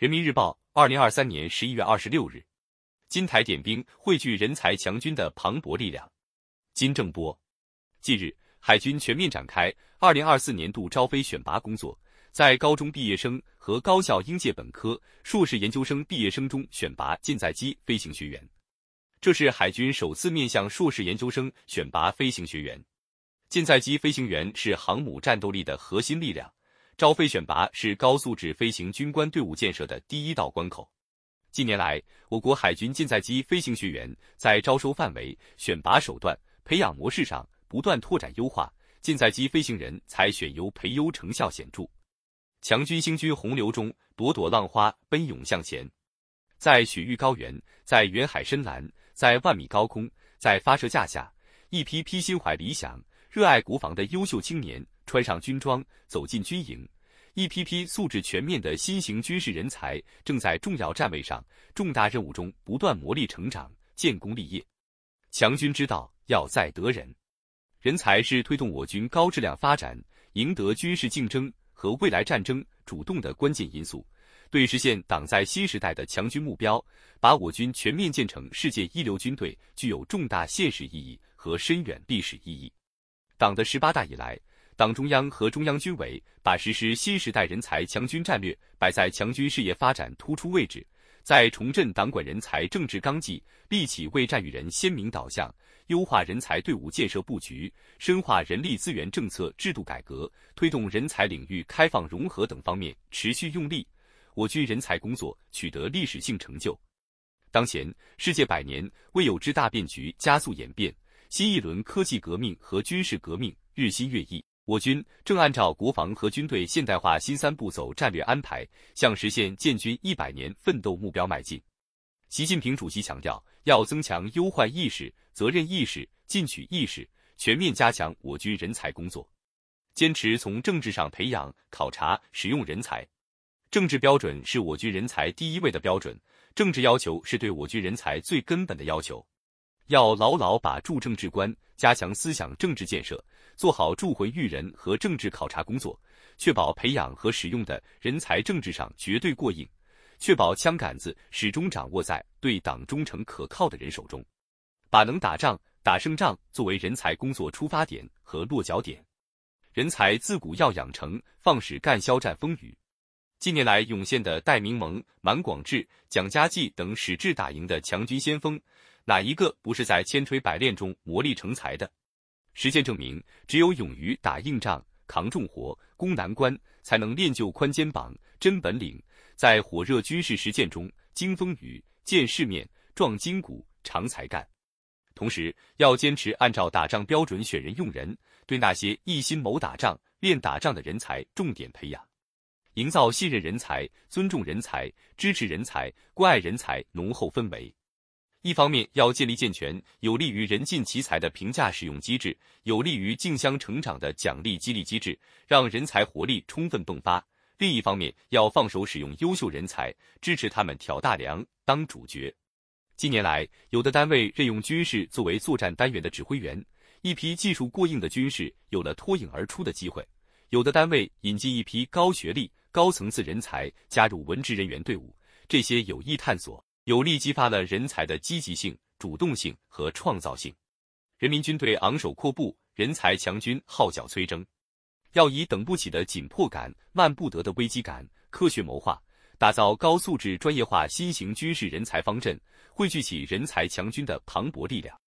人民日报，二零二三年十一月二十六日，金台点兵，汇聚人才强军的磅礴力量。金正波，近日，海军全面展开二零二四年度招飞选拔工作，在高中毕业生和高校应届本科、硕士研究生毕业生中选拔舰载机飞行学员。这是海军首次面向硕士研究生选拔飞行学员。舰载机飞行员是航母战斗力的核心力量。招飞选拔是高素质飞行军官队伍建设的第一道关口。近年来，我国海军舰载机飞行学员在招收范围、选拔手段、培养模式上不断拓展优化，舰载机飞行人才选优培优成效显著。强军兴军洪流中，朵朵浪花奔涌向前。在雪域高原，在远海深蓝，在万米高空，在发射架下，一批批心怀理想、热爱国防的优秀青年。穿上军装，走进军营，一批批素质全面的新型军事人才正在重要站位上、重大任务中不断磨砺成长、建功立业。强军之道要在得人，人才是推动我军高质量发展、赢得军事竞争和未来战争主动的关键因素，对实现党在新时代的强军目标，把我军全面建成世界一流军队，具有重大现实意义和深远历史意义。党的十八大以来。党中央和中央军委把实施新时代人才强军战略摆在强军事业发展突出位置，在重振党管人才政治纲纪、立起为战育人鲜明导向、优化人才队伍建设布局、深化人力资源政策制度改革、推动人才领域开放融合等方面持续用力，我军人才工作取得历史性成就。当前，世界百年未有之大变局加速演变，新一轮科技革命和军事革命日新月异。我军正按照国防和军队现代化新三步走战略安排，向实现建军一百年奋斗目标迈进。习近平主席强调，要增强忧患意识、责任意识、进取意识，全面加强我军人才工作，坚持从政治上培养、考察、使用人才。政治标准是我军人才第一位的标准，政治要求是对我军人才最根本的要求。要牢牢把住政治观，加强思想政治建设，做好铸魂育人和政治考察工作，确保培养和使用的人才政治上绝对过硬，确保枪杆子始终掌握在对党忠诚可靠的人手中，把能打仗、打胜仗作为人才工作出发点和落脚点。人才自古要养成，放矢干消战风雨。近年来涌现的戴明盟、满广志、蒋家骥等矢志打营的强军先锋。哪一个不是在千锤百炼中磨砺成才的？实践证明，只有勇于打硬仗、扛重活、攻难关，才能练就宽肩膀、真本领，在火热军事实践中经风雨、见世面、壮筋骨、长才干。同时，要坚持按照打仗标准选人用人，对那些一心谋打仗、练打仗的人才重点培养，营造信任人才、尊重人才、支持人才、关爱人才浓厚氛围。一方面要建立健全、有利于人尽其才的评价使用机制，有利于竞相成长的奖励激励机制，让人才活力充分迸发；另一方面要放手使用优秀人才，支持他们挑大梁、当主角。近年来，有的单位任用军事作为作战单元的指挥员，一批技术过硬的军事有了脱颖而出的机会；有的单位引进一批高学历、高层次人才加入文职人员队伍，这些有益探索。有力激发了人才的积极性、主动性和创造性。人民军队昂首阔步，人才强军号角催征。要以等不起的紧迫感、慢不得的危机感，科学谋划，打造高素质专业化新型军事人才方阵，汇聚起人才强军的磅礴力量。